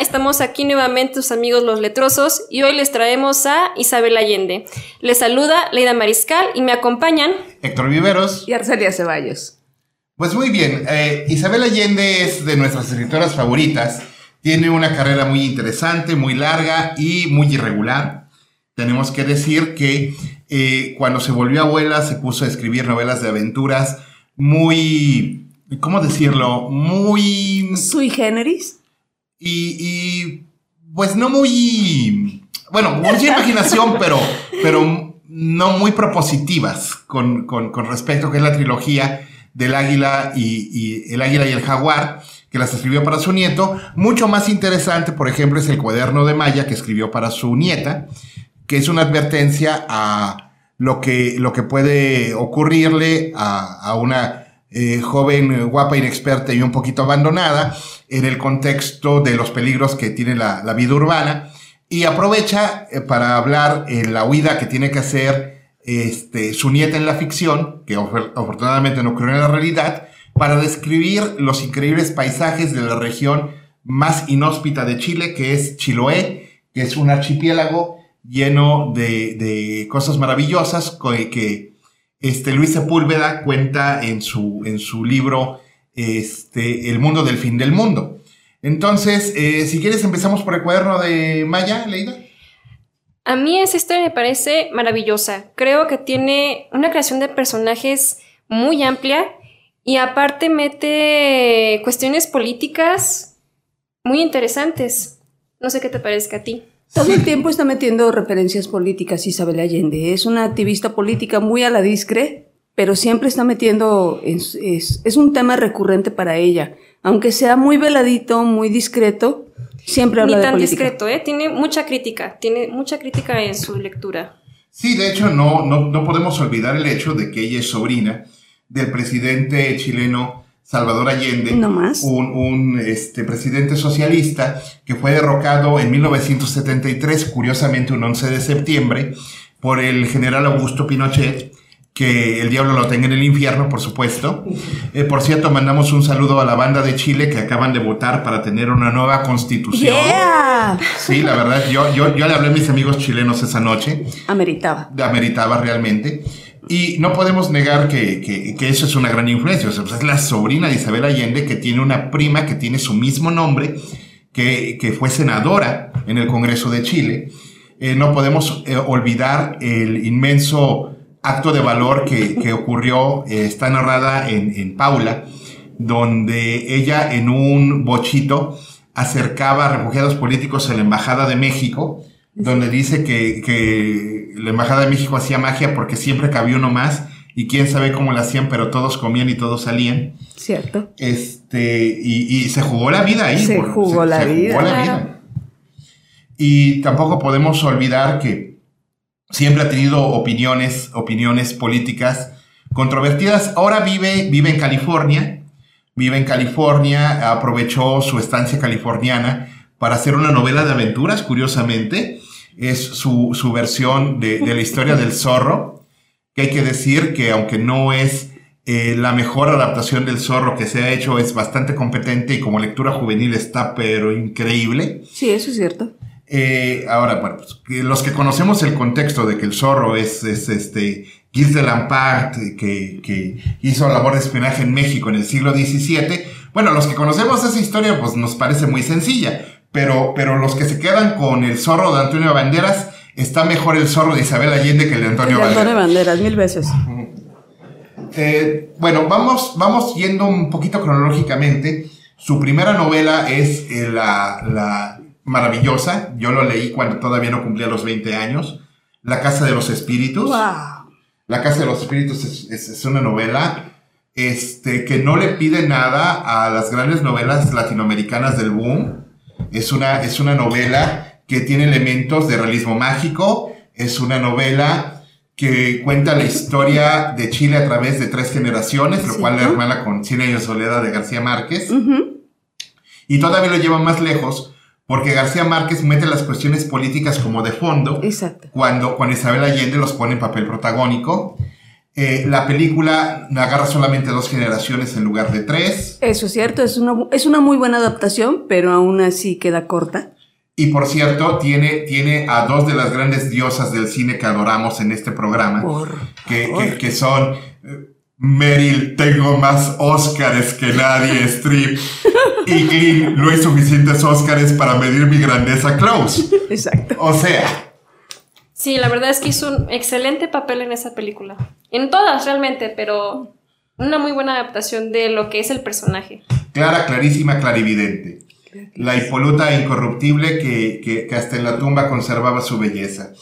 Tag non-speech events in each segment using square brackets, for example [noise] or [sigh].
estamos aquí nuevamente tus amigos los letrosos y hoy les traemos a Isabel Allende. Les saluda Leida Mariscal y me acompañan Héctor Viveros y Arcelia Ceballos. Pues muy bien, eh, Isabel Allende es de nuestras escritoras favoritas. Tiene una carrera muy interesante, muy larga y muy irregular. Tenemos que decir que eh, cuando se volvió abuela se puso a escribir novelas de aventuras muy, ¿cómo decirlo? Muy... Sui generis. Y, y pues no muy... Bueno, mucha imaginación, [laughs] pero, pero no muy propositivas con, con, con respecto a que es la trilogía del águila y, y, el águila y el jaguar, que las escribió para su nieto. Mucho más interesante, por ejemplo, es el cuaderno de Maya que escribió para su nieta, que es una advertencia a lo que, lo que puede ocurrirle a, a una eh, joven, guapa, inexperta y un poquito abandonada en el contexto de los peligros que tiene la, la vida urbana y aprovecha eh, para hablar en la huida que tiene que hacer este, su nieta en la ficción, que afortunadamente no ocurrió en la realidad, para describir los increíbles paisajes de la región más inhóspita de Chile, que es Chiloé, que es un archipiélago lleno de, de cosas maravillosas que, este, Luis Sepúlveda cuenta en su, en su libro este, El mundo del fin del mundo. Entonces, eh, si quieres, empezamos por el cuaderno de Maya, Leida. A mí esa historia me parece maravillosa. Creo que tiene una creación de personajes muy amplia y aparte mete cuestiones políticas muy interesantes. No sé qué te parezca a ti. Todo el tiempo está metiendo referencias políticas Isabel Allende. Es una activista política muy a la discre, pero siempre está metiendo, es, es, es, un tema recurrente para ella. Aunque sea muy veladito, muy discreto, siempre habla Ni de tan política. discreto, ¿eh? Tiene mucha crítica, tiene mucha crítica en su lectura. Sí, de hecho, no, no, no podemos olvidar el hecho de que ella es sobrina del presidente chileno Salvador Allende, no más. un, un este, presidente socialista que fue derrocado en 1973, curiosamente un 11 de septiembre, por el general Augusto Pinochet, que el diablo lo tenga en el infierno, por supuesto. Eh, por cierto, mandamos un saludo a la banda de Chile que acaban de votar para tener una nueva constitución. Yeah. Sí, la verdad, yo, yo, yo le hablé a mis amigos chilenos esa noche. Ameritaba. Ameritaba realmente. Y no podemos negar que, que, eso es una gran influencia. O sea, pues es la sobrina de Isabel Allende que tiene una prima que tiene su mismo nombre, que, que fue senadora en el Congreso de Chile. Eh, no podemos eh, olvidar el inmenso acto de valor que, que ocurrió, eh, está narrada en, en, Paula, donde ella en un bochito acercaba a refugiados políticos a la Embajada de México, donde dice que, que, la Embajada de México hacía magia porque siempre cabía uno más y quién sabe cómo lo hacían, pero todos comían y todos salían. Cierto. Este, y, y se jugó la vida ahí. Se jugó, se, la, se vida. jugó la vida. Y tampoco podemos olvidar que siempre ha tenido opiniones, opiniones políticas controvertidas. Ahora vive, vive en California, vive en California, aprovechó su estancia californiana para hacer una novela de aventuras, curiosamente. Es su, su versión de, de, la historia del zorro, que hay que decir que aunque no es eh, la mejor adaptación del zorro que se ha hecho, es bastante competente y como lectura juvenil está pero increíble. Sí, eso es cierto. Eh, ahora, bueno, pues, los que conocemos el contexto de que el zorro es, es este Gilles de Lampart, que, que, hizo labor de espionaje en México en el siglo XVII, bueno, los que conocemos esa historia, pues nos parece muy sencilla, pero, pero los que se quedan con el zorro de Antonio Banderas, está mejor el zorro de Isabel Allende que el de Antonio Banderas. Antonio Banderas, mil veces. Eh, bueno, vamos, vamos yendo un poquito cronológicamente. Su primera novela es eh, la, la maravillosa. Yo lo leí cuando todavía no cumplía los 20 años. La Casa de los Espíritus. Wow. La Casa de los Espíritus es, es, es, una novela este, que no le pide nada a las grandes novelas latinoamericanas del boom. Es una, es una novela que tiene elementos de realismo mágico. Es una novela que cuenta la historia de Chile a través de tres generaciones, lo cual la hermana con Cien años de soledad de García Márquez. Y todavía lo lleva más lejos porque García Márquez mete las cuestiones políticas como de fondo Exacto. cuando, cuando Isabel Allende los pone en papel protagónico. Eh, la película agarra solamente dos generaciones en lugar de tres. Eso es cierto, es una, es una muy buena adaptación, pero aún así queda corta. Y por cierto, tiene, tiene a dos de las grandes diosas del cine que adoramos en este programa, Por que, favor. que- que son eh, Meryl, tengo más Óscares que nadie, [laughs] Strip, y Clint, no hay suficientes Óscares para medir mi grandeza, Close. [laughs] Exacto. O sea, Sí, la verdad es que hizo un excelente papel en esa película. En todas realmente, pero una muy buena adaptación de lo que es el personaje. clara, clarísima, clarividente. La impoluta e incorruptible que, que- hasta en la tumba conservaba su belleza.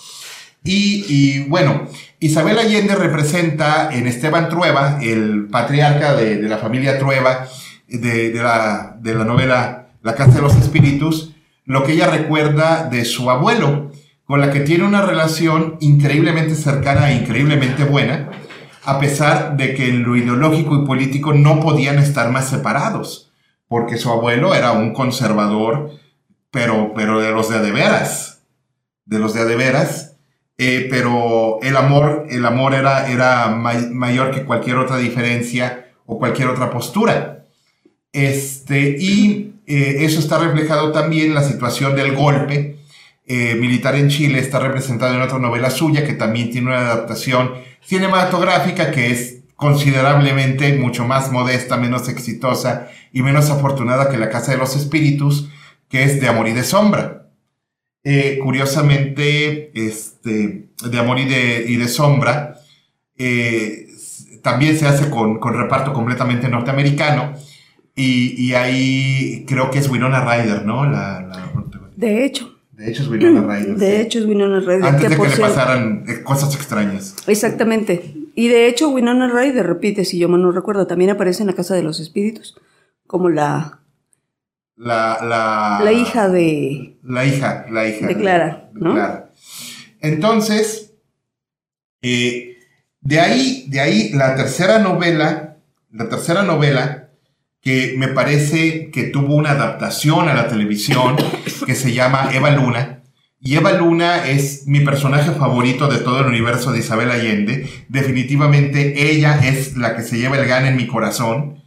Y, y, bueno, Isabel Allende representa en Esteban Trueba, el patriarca de, la familia Trueba, de la, de la novela La Casa de los Espíritus, lo que ella recuerda de su abuelo, con la que tiene una relación increíblemente cercana e increíblemente buena, a pesar de que en lo ideológico y político no podían estar más separados, porque su abuelo era un conservador, pero, pero de los de de veras, de los de de veras, eh, pero el amor, el amor era, era may- mayor que cualquier otra diferencia o cualquier otra postura. Este, y eh, eso está reflejado también en la situación del golpe eh, militar en Chile, está representado en otra novela suya que también tiene una adaptación cinematográfica que es considerablemente mucho más modesta, menos exitosa y menos afortunada que La Casa de los Espíritus, que es De Amor y de Sombra. Eh, curiosamente, este, De Amor y de, y de Sombra eh, también se hace con, con reparto completamente norteamericano y, y ahí creo que es Winona Ryder, ¿no? La- De hecho, de hecho es Winona [clears throat] Ryder. de sí. hecho es Winona Ryder. Antes de que por le cierto- pasaran eh, cosas extrañas. Exactamente. Y de hecho Winona Ryder, repite, si yo mal no recuerdo, también aparece en la Casa de los Espíritus, como la, La, la, la hija de... La hija, la hija. De Clara, ¿no? Clara. Entonces, eh, de ahí, de ahí la tercera novela, la tercera novela que me parece que tuvo una adaptación a la televisión que se llama Eva Luna. Y Eva Luna es mi personaje favorito de todo el universo de Isabel Allende. Definitivamente ella es la que se lleva el gan en mi corazón.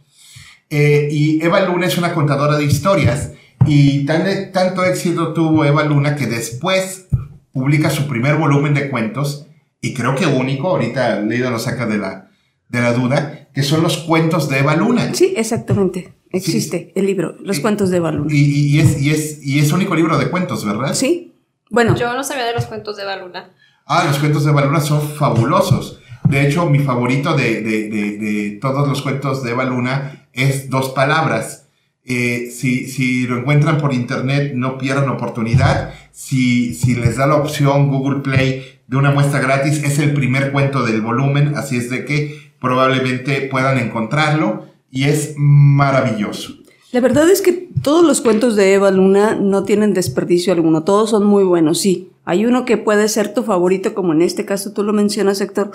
Eh, y Eva Luna es una contadora de historias. Y tan- tanto éxito tuvo Eva Luna que después publica su primer volumen de cuentos, y creo que único, ahorita Leida lo saca de la, de la duda, que son los cuentos de Eva Luna. Sí, exactamente. Existe el libro, Los cuentos de Baluna. Y, y- y es, y, es, y es único libro de cuentos, ¿verdad? Sí. Bueno, Yo no sabía de los cuentos de Baluna. Ah, los cuentos de Eva Luna son fabulosos. De hecho, mi favorito de, de- de- de todos los cuentos de Eva Luna es dos palabras. Eh, si, si lo encuentran por internet, no pierdan oportunidad. Si, si les da la opción Google Play de una muestra gratis, es el primer cuento del volumen, así es de que probablemente puedan encontrarlo y es maravilloso. la verdad es que todos los cuentos de Eva Luna no tienen desperdicio alguno, todos son muy buenos, sí. Hay uno que puede ser tu favorito, como en este caso tú lo mencionas, Héctor,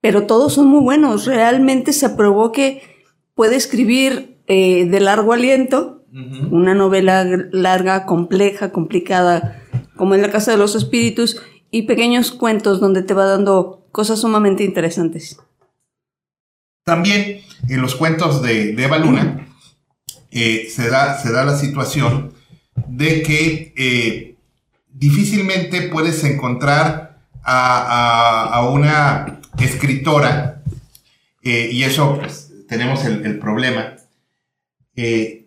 pero todos son muy buenos. Realmente se probó que puede escribir eh, de largo aliento, una novela larga, compleja, complicada, como en La Casa de los Espíritus, y pequeños cuentos donde te va dando cosas sumamente interesantes. También en los cuentos de, de Eva Luna eh, se, da, se da la situación de que eh, difícilmente puedes encontrar a, una escritora, eh, y eso pues, tenemos el, problema,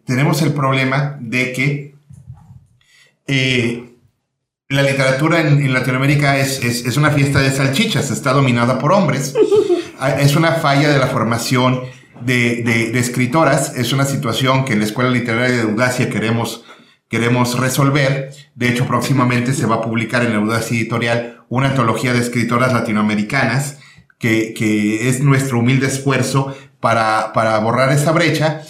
tenemos el problema de que la literatura en, Latinoamérica es- es una fiesta de salchichas, está dominada por hombres. Ah, Es una falla de la formación de, escritoras, es una situación que en la Escuela Literaria de Audacia queremos, queremos resolver. De hecho, próximamente se va a publicar en la Audacia Editorial una antología de escritoras latinoamericanas, que, que es nuestro humilde esfuerzo para, para borrar esa brecha.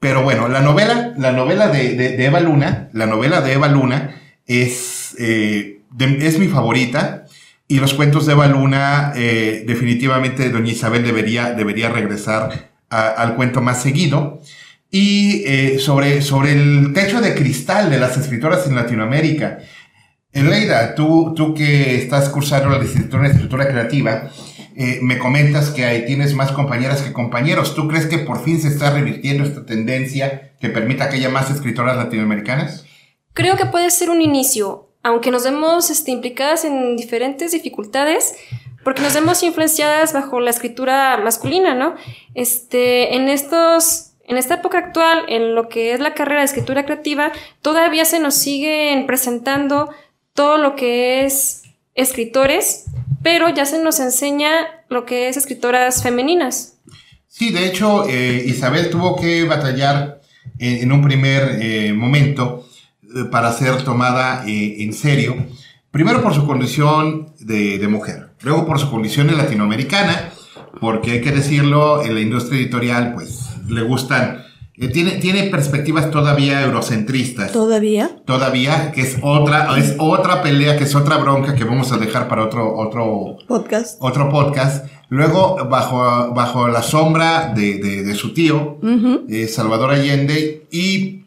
Pero bueno, la novela, la novela de, Eva Luna, la novela de Eva Luna es, eh, es mi favorita. Y los cuentos de Eva Luna, eh, definitivamente Doña Isabel debería, debería regresar al cuento más seguido. Y eh, sobre, sobre el techo de cristal de las escritoras en Latinoamérica. Eleida, tú, tú que estás cursando la licenciatura en escritura creativa, eh, me comentas que tienes más compañeras que compañeros. ¿Tú crees que por fin se está revirtiendo esta tendencia que permita que haya más escritoras latinoamericanas? Creo que puede ser un inicio, aunque nos vemos este, implicadas en diferentes dificultades, porque nos vemos influenciadas bajo la escritura masculina, ¿no? Este, en estos, en esta época actual, en lo que es la carrera de escritura creativa, todavía se nos siguen presentando todo lo que es escritores, pero ya se nos enseña lo que es escritoras femeninas. Sí, de hecho, eh, Isabel tuvo que batallar en, un primer eh, momento para ser tomada en serio, primero por su condición de, de, mujer, luego por su condición de latinoamericana, porque hay que decirlo, en la industria editorial, pues le gustan eh, tiene, tiene perspectivas todavía eurocentristas. ¿Todavía? Todavía, que es otra, es otra pelea, que es otra bronca que vamos a dejar para otro, otro podcast. Otro podcast. Luego, bajo, bajo la sombra de, de, su tío, eh, Salvador Allende, y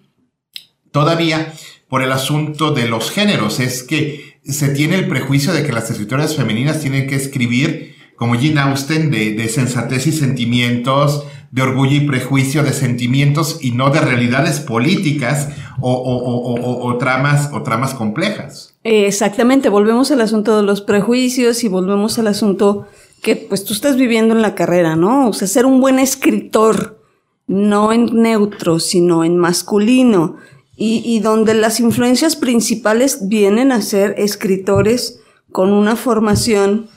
todavía por el asunto de los géneros. Es que se tiene el prejuicio de que las escritoras femeninas tienen que escribir como Jean Austen de, sensatez y sentimientos, de orgullo y prejuicio, de sentimientos y no de realidades políticas o, tramas, o tramas complejas. Exactamente, volvemos al asunto de los prejuicios y volvemos al asunto que pues tú estás viviendo en la carrera, ¿no? O sea, ser un buen escritor, no en neutro, sino en masculino, y, donde las influencias principales vienen a ser escritores con una formación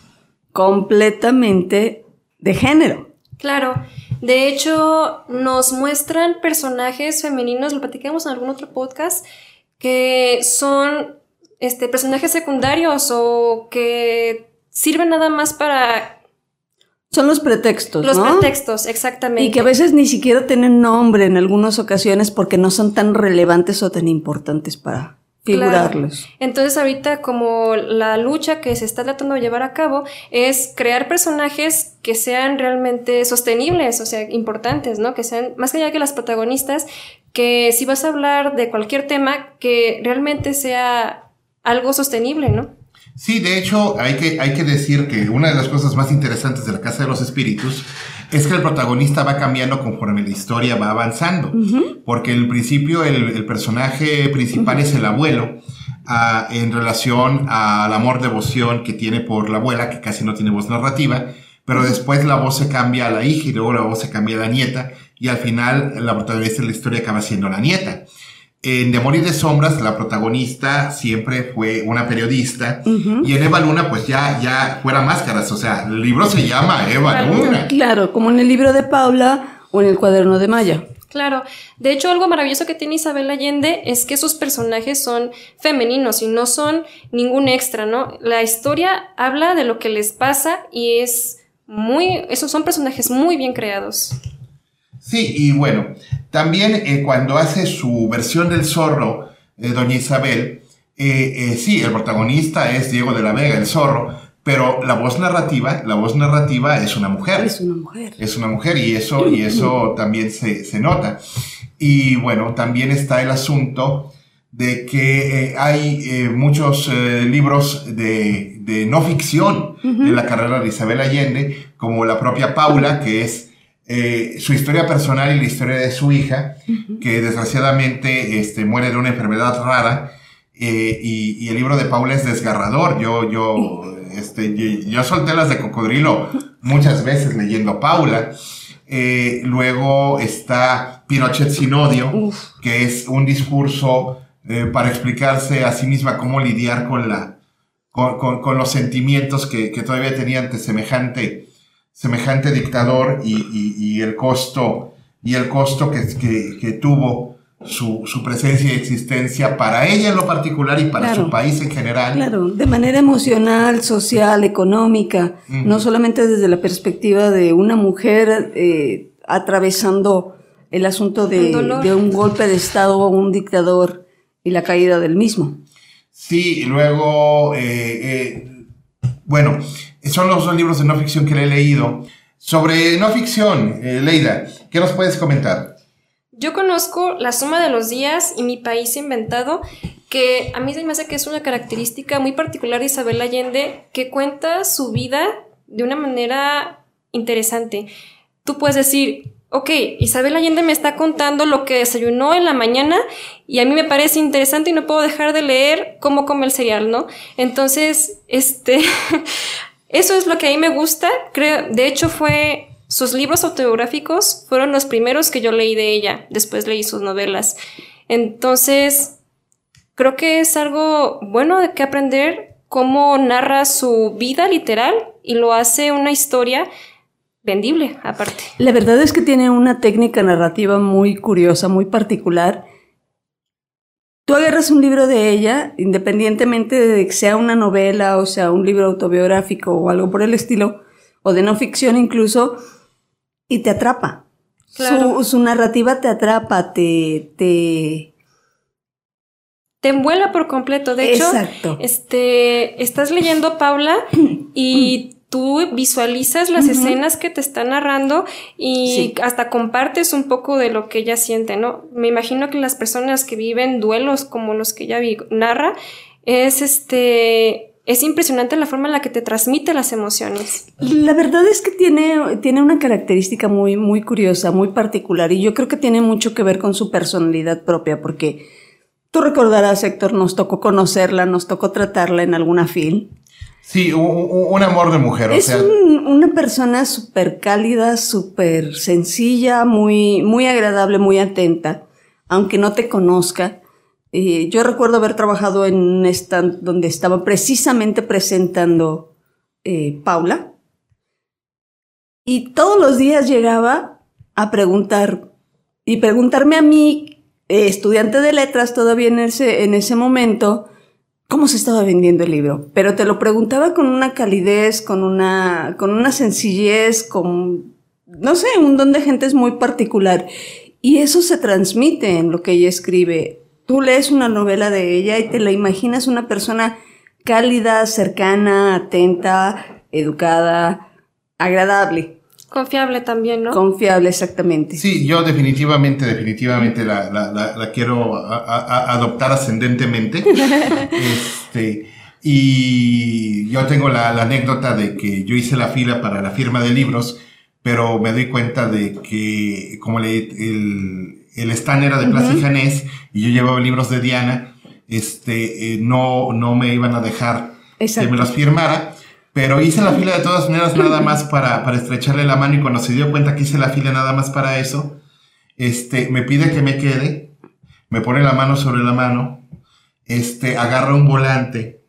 completamente de género. Claro, de hecho, nos muestran personajes femeninos, lo platicamos en algún otro podcast, que son este, personajes secundarios o que sirven nada más para... Son los pretextos. Los pretextos, exactamente. Y que a veces ni siquiera tienen nombre en algunas ocasiones porque no son tan relevantes o tan importantes para, figurarlos. Entonces ahorita como la lucha que se está tratando de llevar a cabo es crear personajes que sean realmente sostenibles, o sea, importantes, ¿no? Que sean más allá que las protagonistas, que si vas a hablar de cualquier tema, que realmente sea algo sostenible, ¿no? Sí, de hecho, hay que, hay que decir que una de las cosas más interesantes de la Casa de los Espíritus es que el protagonista va cambiando conforme la historia va avanzando. Porque en el principio el, personaje principal es el abuelo, ah, en relación al amor devoción que tiene por la abuela, que casi no tiene voz narrativa, pero después la voz se cambia a la hija y luego la voz se cambia a la nieta, y al final la protagonista de la historia acaba siendo la nieta. En De Amor y de Sombras, la protagonista siempre fue una periodista. Y en Eva Luna, pues ya, ya fuera máscaras. O sea, el libro se llama Eva Luna. Claro, como en el libro de Paula o en el cuaderno de Maya. Claro, de hecho algo maravilloso que tiene Isabel Allende es que sus personajes son femeninos y no son ningún extra, ¿no? La historia habla de lo que les pasa y es muy, esos son personajes muy bien creados. Sí, y bueno, también eh, cuando hace su versión del zorro, eh, doña Isabel, eh, sí, el protagonista es Diego de la Vega, el zorro, pero la voz narrativa, la voz narrativa es una mujer. Es una mujer. Es una mujer y eso, y eso también se, se nota. Y bueno, también está el asunto de que hay muchos libros de, de, no ficción en la carrera de Isabel Allende, como la propia Paula, que es eh, su historia personal y la historia de su hija, que desgraciadamente este, muere de una enfermedad rara. Eh, y, el libro de Paula es desgarrador. Yo, yo, [laughs] este, yo, solté las de cocodrilo muchas veces leyendo Paula. Eh, luego está Pinochet sin odio, que es un discurso para explicarse a sí misma cómo lidiar con la, con, con, los sentimientos que, que, todavía tenía ante semejante semejante dictador y, el costo, y el costo que, que, tuvo su, presencia y existencia para ella en lo particular y para su país en general. Claro, de manera emocional, social, económica, no solamente desde la perspectiva de una mujer eh, atravesando el asunto de, de, un golpe de Estado o un dictador y la caída del mismo. Sí, y luego, eh, eh, bueno, son los dos libros de no ficción que le he leído. Sobre no ficción, eh, Leida, ¿qué nos puedes comentar? Yo conozco La suma de los días y Mi país inventado, que a mí se me hace que es una característica muy particular de Isabel Allende, que cuenta su vida de una manera interesante. Tú puedes decir, ok, Isabel Allende me está contando lo que desayunó en la mañana y a mí me parece interesante y no puedo dejar de leer cómo come el cereal, ¿no? Entonces, este, [laughs] eso es lo que a mí me gusta. Creo, de hecho, fue sus libros autobiográficos fueron los primeros que yo leí de ella. Después leí sus novelas. Entonces, creo que es algo bueno de que aprender cómo narra su vida literal y lo hace una historia vendible aparte. La verdad es que tiene una técnica narrativa muy curiosa, muy particular. Tú agarras un libro de ella, independientemente de que sea una novela o sea un libro autobiográfico o algo por el estilo, o de no ficción incluso, y te atrapa. Su, su, narrativa te atrapa, te, te... Te envuelve por completo. De hecho, este, estás leyendo Paula y [clears throat] tú visualizas las escenas que te está narrando y hasta compartes un poco de lo que ella siente, ¿no? Me imagino que las personas que viven duelos como los que ella narra, es este, es impresionante la forma en la que te transmite las emociones. La verdad es que tiene, tiene una característica muy, muy curiosa, muy particular, y yo creo que tiene mucho que ver con su personalidad propia, porque tú recordarás, Héctor, nos tocó conocerla, nos tocó tratarla en alguna film. Sí, un, amor de mujer. Es una persona súper cálida, súper sencilla, muy, muy agradable, muy atenta, aunque no te conozca. Eh, yo recuerdo haber trabajado en un stand donde estaba precisamente presentando eh, Paula. Y todos los días llegaba a preguntar y preguntarme a mí, eh, estudiante de letras todavía en ese, en ese momento, cómo se estaba vendiendo el libro, pero te lo preguntaba con una calidez, con una, con una sencillez, con, no sé, un don de gente es muy particular. Y eso se transmite en lo que ella escribe. Tú lees una novela de ella y te la imaginas una persona cálida, cercana, atenta, educada, agradable. Confiable también, ¿no? Confiable, exactamente. Sí, yo definitivamente, definitivamente la, la, la, quiero adoptar ascendentemente. [laughs] este, y yo tengo la, anécdota de que yo hice la fila para la firma de libros, pero me doy cuenta de que como le, el, el stand era de Plaza Janés y yo llevaba libros de Diana, este, eh, no, no me iban a dejar que me los firmara. Pero hice la fila de todas maneras nada más para, para estrecharle la mano y cuando se dio cuenta que hice la fila nada más para eso, este, me pide que me quede, me pone la mano sobre la mano, este, agarra un volante,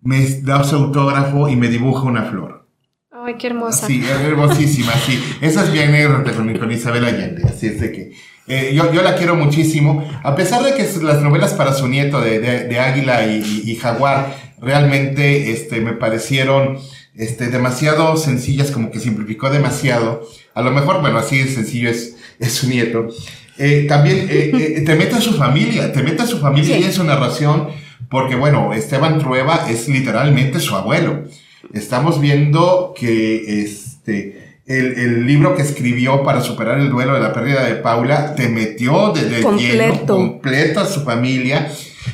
me da su autógrafo y me dibuja una flor. Ay, qué hermosa. Sí, hermosísima, sí. Esa es anécdota con, con Isabel Allende, así es de que eh, yo, yo, la quiero muchísimo, a pesar de que las novelas para su nieto de, de, Águila y, y, Jaguar realmente este, me parecieron este, demasiado sencillas, como que simplificó demasiado. A lo mejor, bueno, así de sencillo es, es su nieto. Eh, también eh, eh, te mete a su familia, te mete a su familia y en su narración, porque bueno, Esteban Trueba es literalmente su abuelo. Estamos viendo que este, el, el, libro que escribió para superar el duelo de la pérdida de Paula te metió de, de lleno completo a su familia.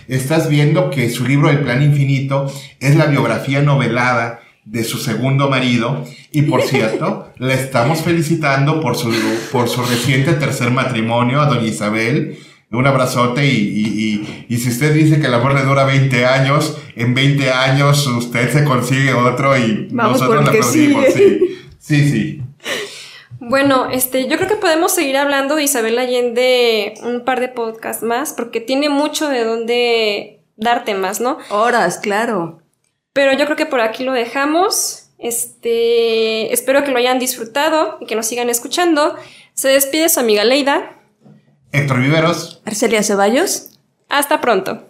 Estás viendo que su libro El Plan Infinito es la biografía novelada de su segundo marido. Y por cierto, [laughs] le estamos felicitando por su, por su reciente tercer matrimonio a doña Isabel. Un abrazote y, y, y, si usted dice que el amor le dura 20 años, en 20 años usted se consigue otro y nosotros le aplaudimos. Sí, sí, sí. Bueno, este, yo creo que podemos seguir hablando de Isabel Allende un par de podcasts más, porque tiene mucho de dónde dar temas, ¿no? Horas, claro. Pero yo creo que por aquí lo dejamos. Este, espero que lo hayan disfrutado y que nos sigan escuchando. Se despide su amiga Leida. Héctor Viveros. Arcelia Ceballos. Hasta pronto.